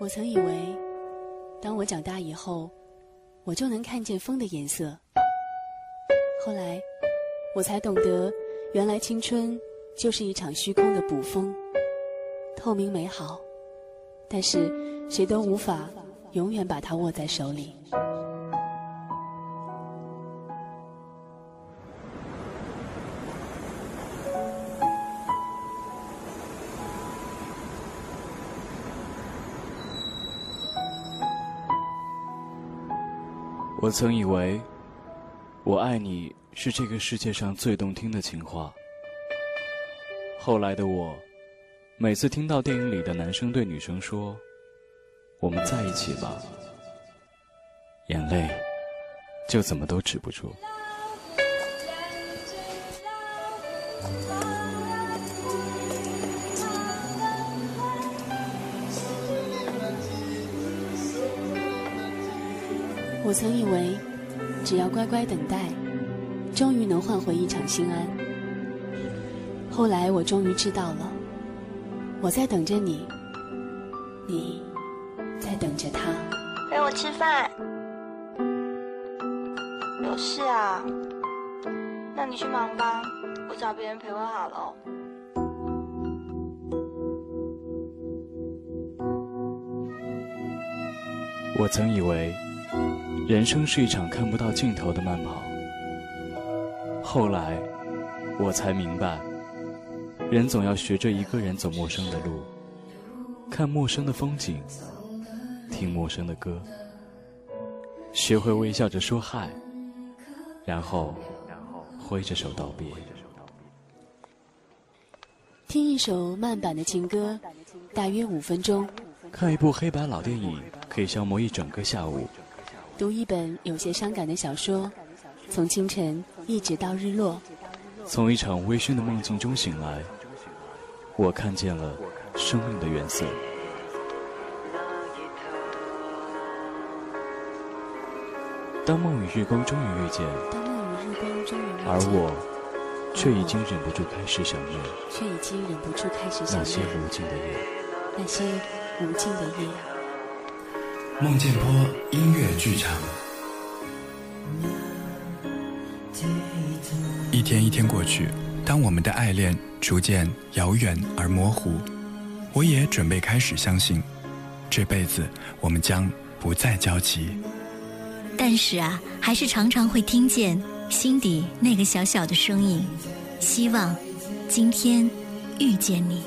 我曾以为，当我长大以后，我就能看见风的颜色。后来，我才懂得，原来青春就是一场虚空的捕风，透明美好，但是谁都无法永远把它握在手里。我曾以为，我爱你是这个世界上最动听的情话。后来的我，每次听到电影里的男生对女生说“我们在一起吧”，眼泪就怎么都止不住。我曾以为，只要乖乖等待，终于能换回一场心安。后来我终于知道了，我在等着你，你在等着他。陪我吃饭？有事啊？那你去忙吧，我找别人陪我好了。我曾以为。人生是一场看不到尽头的慢跑。后来，我才明白，人总要学着一个人走陌生的路，看陌生的风景，听陌生的歌，学会微笑着说嗨，然后挥着手道别。听一首慢版的情歌，大约五分钟。看一部黑白老电影，可以消磨一整个下午。读一本有些伤感的小说，从清晨一直到日落。从一场微醺的梦境中醒来，我看见了生命的原色。当梦与日光终于遇见，当梦与日光终于遇见，而我却已经忍不住开始想念，却已经忍不住开始想念那些无尽的夜，那些无尽的夜。梦见坡音乐剧场。一天一天过去，当我们的爱恋逐渐遥远而模糊，我也准备开始相信，这辈子我们将不再交集。但是啊，还是常常会听见心底那个小小的声音，希望今天遇见你。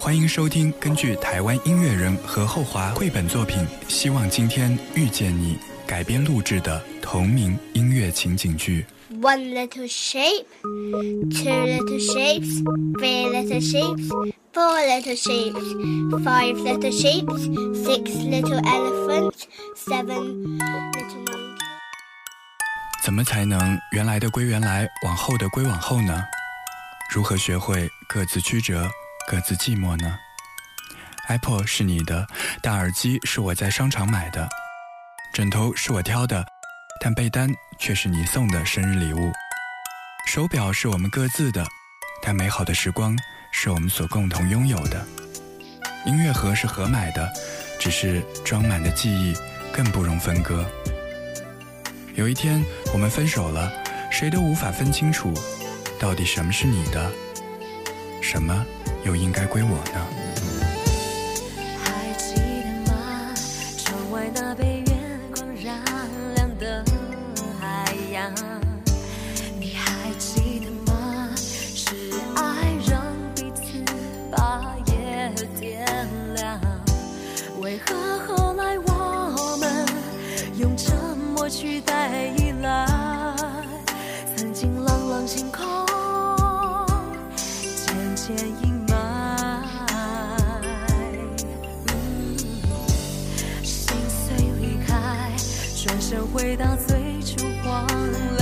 欢迎收听根据台湾音乐人何厚华绘本作品《希望今天遇见你》改编录制的同名音乐情景剧。One little shape, two little shapes, three little shapes, four little shapes, five little shapes, six little elephants, seven little monkeys。怎么才能原来的归原来，往后的归往后呢？如何学会各自曲折？各自寂寞呢？Apple 是你的，大耳机是我在商场买的，枕头是我挑的，但被单却是你送的生日礼物。手表是我们各自的，但美好的时光是我们所共同拥有的。音乐盒是合买的，只是装满的记忆更不容分割。有一天我们分手了，谁都无法分清楚，到底什么是你的，什么。又应该归我呢？回到最初荒凉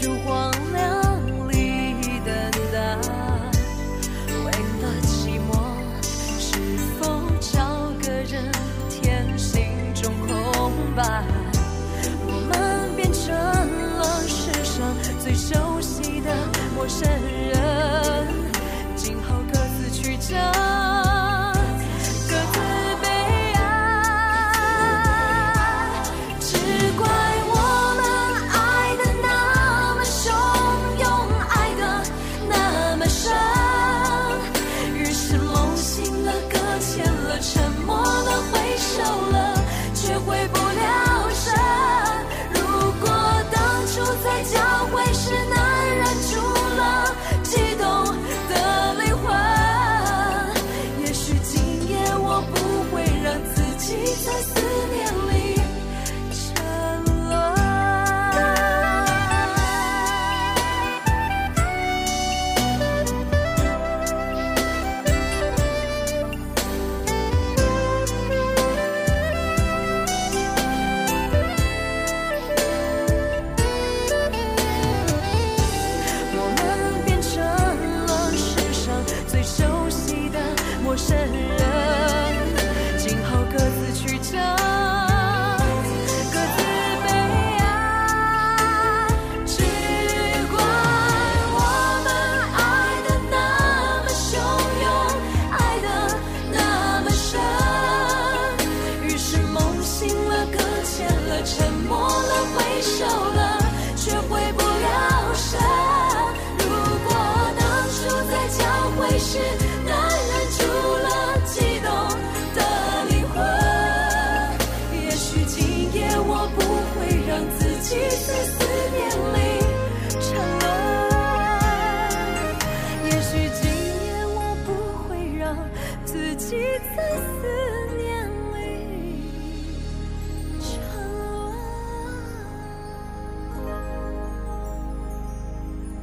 最初荒凉里等待。为了寂寞，是否找个人填心中空白？我们变成了世上最熟悉的陌生人，今后各自曲折，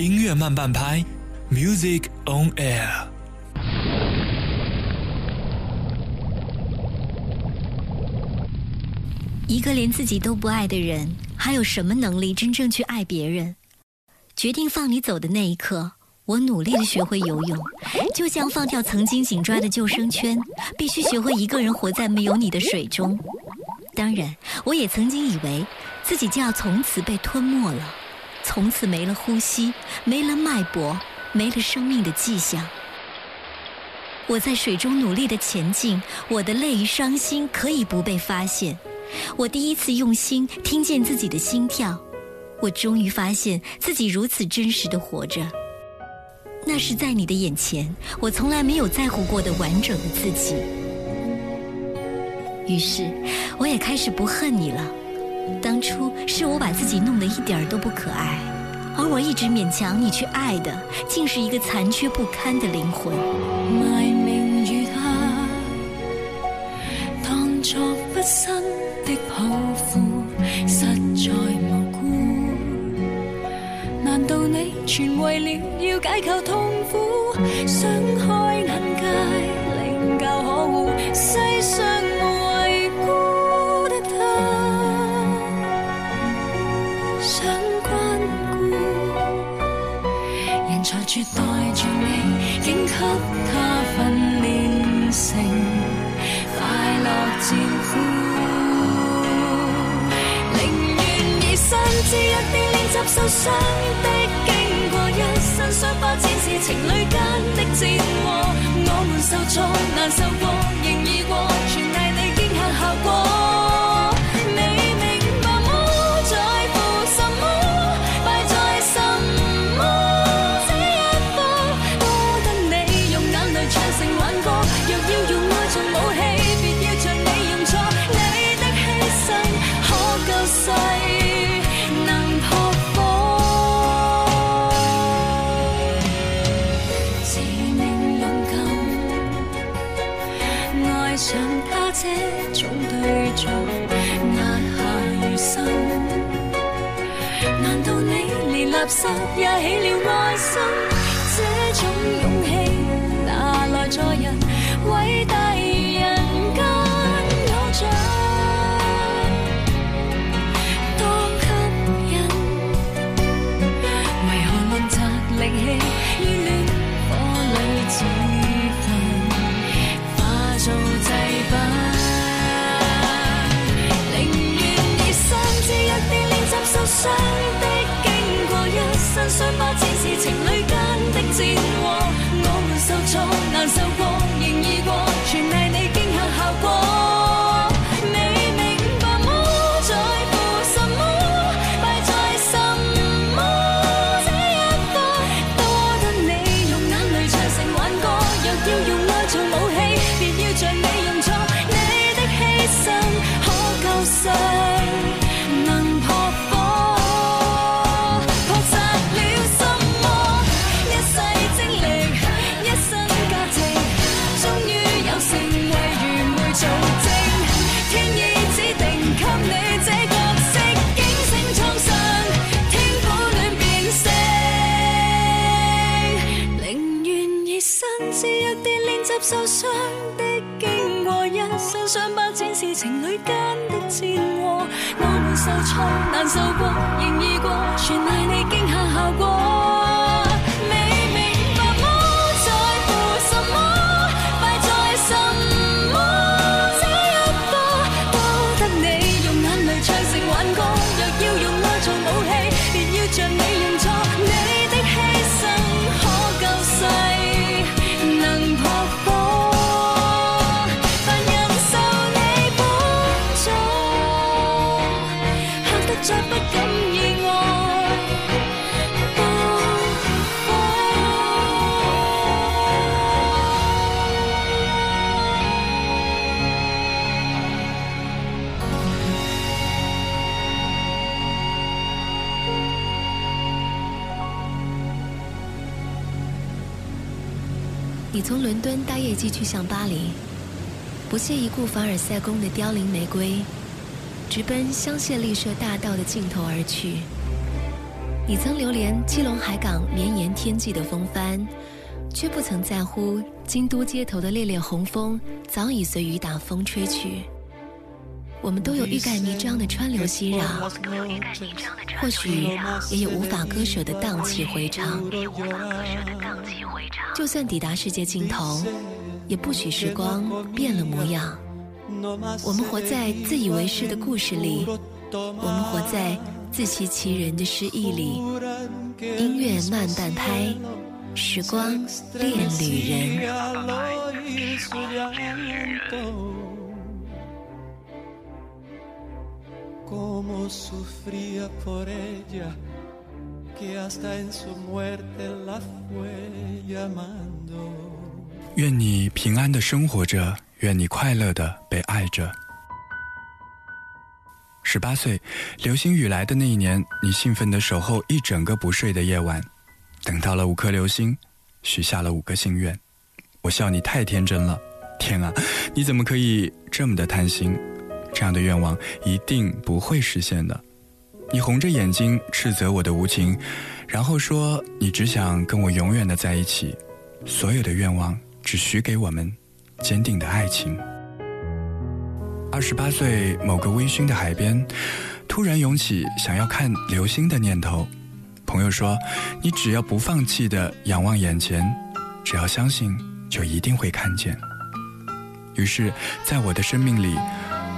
音乐慢半拍，Music on Air。一个连自己都不爱的人，还有什么能力真正去爱别人？决定放你走的那一刻，我努力的学会游泳，就像放掉曾经紧抓的救生圈，必须学会一个人活在没有你的水中。当然，我也曾经以为自己就要从此被吞没了，从此没了呼吸，没了脉搏，没了生命的迹象。我在水中努力的前进，我的泪与伤心可以不被发现。我第一次用心听见自己的心跳，我终于发现自己如此真实的活着。那是在你的眼前，我从来没有在乎过的完整的自己。于是，我也开始不恨你了。当初是我把自己弄得一点都不可爱，而我一直勉强你去爱的，竟是一个残缺不堪的灵魂。埋名如下，當作不生的抱负，实在无辜。难道你全为了要解救痛苦，受伤的经过，一身伤疤展示情侣间的战祸。我们受挫难受过，仍已过，一起唱成挽歌。从伦敦搭夜机去向巴黎，不屑一顾凡尔赛宫的凋零玫瑰，直奔香榭丽舍大道的尽头而去。你曾流连基隆海港绵延天际的风帆，却不曾在乎京都街头的烈烈红枫早已随雨打风吹去。我们都有欲盖弥彰的川流熙攘，或许也有无法割舍的荡气回肠。就算抵达世界尽头，也不许时光变了模样。我们活在自以为是的故事里，我们活在自欺欺人的诗意里。音乐慢半拍，时光恋旅人。Como sufría por ella, que hasta en su muerte la fue llamando. 愿你平安的生活着，愿你快乐的被爱着。十八岁，流星雨来的那一年，你兴奋的守候一整个不睡的夜晚，等到了五颗流星，许下了五个心愿。我笑你太天真了，天啊，你怎么可以这么的贪心？这样的愿望一定不会实现的。你红着眼睛斥责我的无情，然后说你只想跟我永远的在一起，所有的愿望只许给我们坚定的爱情。二十八岁某个微醺的海边，突然涌起想要看流星的念头。朋友说：“你只要不放弃的仰望眼前，只要相信，就一定会看见。”于是，在我的生命里，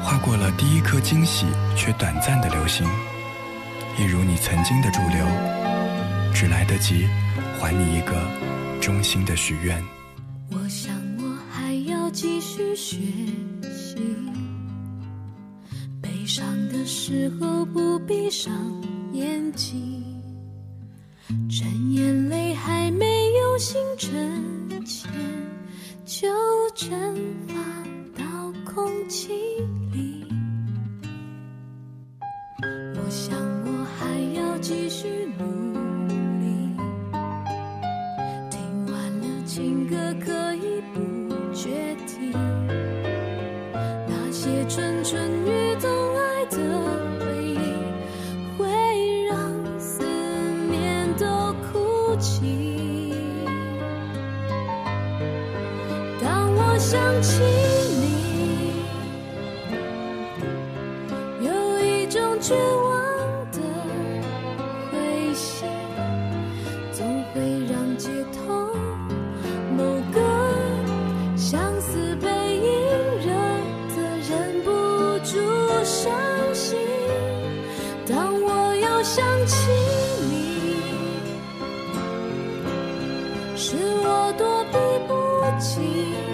划过了第一颗惊喜却短暂的流星，一如你曾经的驻留，只来得及还你一个衷心的许愿。我想我还要继续学习，悲伤的时候不闭上眼睛，趁眼泪还没有形成前，就蒸发。到空气里。想起你，是我躲避不及。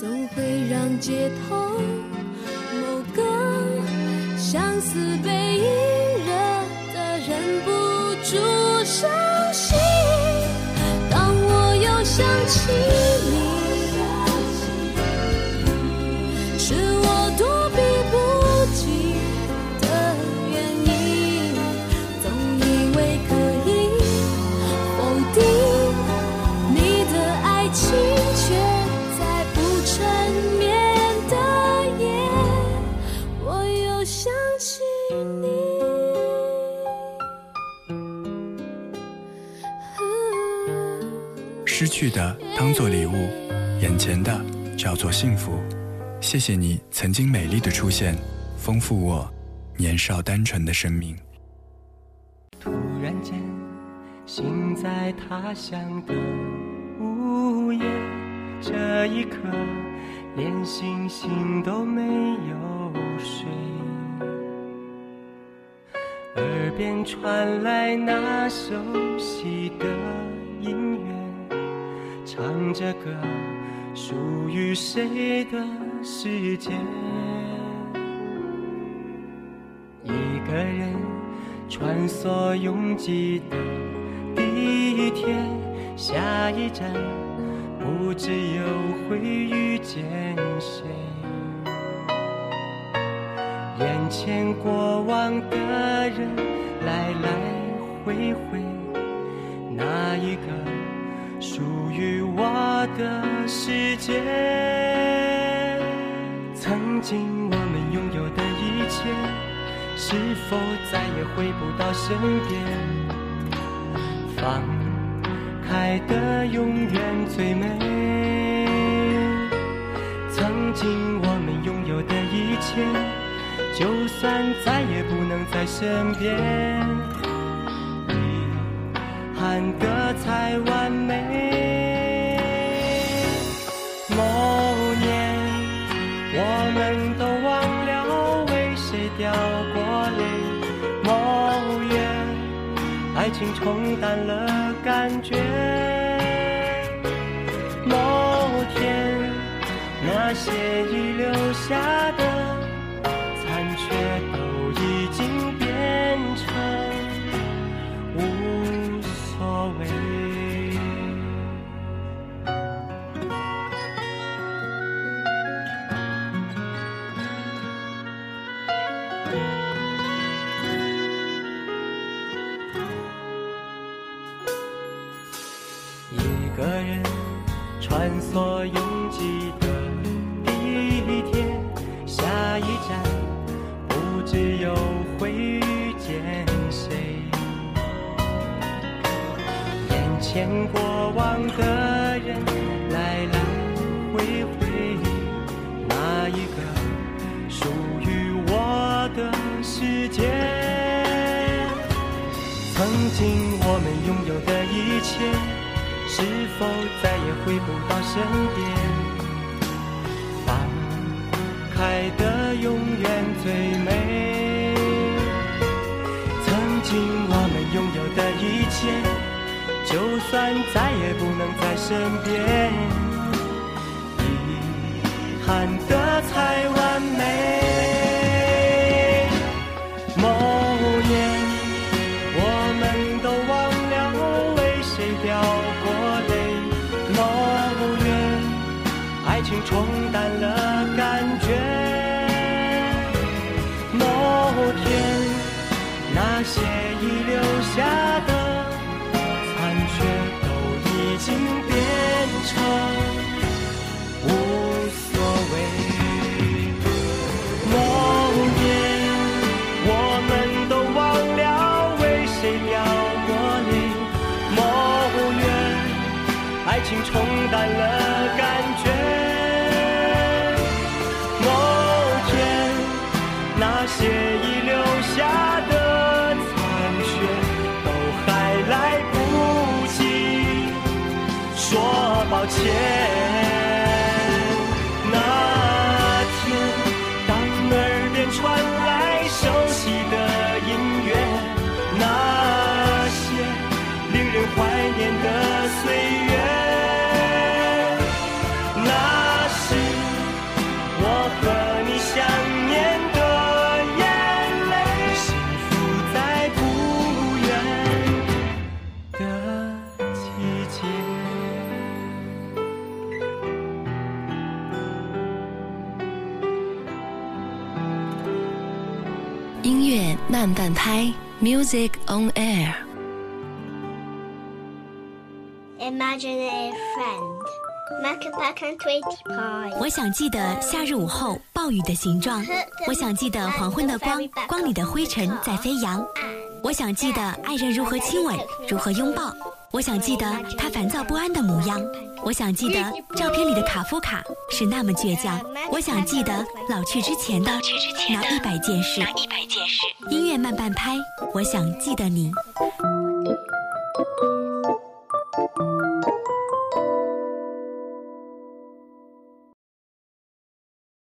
总会让街头某个相思背影惹得忍不住伤心。当我又想起去的当做礼物，眼前的叫做幸福。谢谢你曾经美丽的出现，丰富我年少单纯的生命。突然间，心在他乡的午夜，这一刻连星星都没有睡，耳边传来那熟悉的音乐，唱着歌，属于谁的世界？一个人穿梭拥挤的地铁，下一站不知又会遇见谁。眼前过往的人来来回回，哪一个属于我的世界？曾经我们拥有的一切。是否再也回不到身边？放开的永远最美。曾经我们拥有的一切，就算再也不能在身边，看得才完美。某年，我们都忘了为谁掉过泪。某月，爱情冲淡了感觉。某天，那些遗留下的站不知又会遇见谁。眼前过往的人来来回回，哪一个属于我的世界？曾经我们拥有的一切，是否再也回不到身边？永远最美。曾经我们拥有的一切，就算再也不能在身边，遗憾的才前音乐慢半拍，Music on Air。Imaginary friend. Macapac and twenty Pie. 我想记得夏日午后暴雨的形状，我想记得黄昏的光，光里的灰尘在飞扬。我想记得爱人如何亲吻，如何拥抱。我想记得他烦躁不安的模样。我想记得照片里的卡夫卡是那么倔强。我想记得老去之前的那一百件事。音乐慢半拍，我想记得你。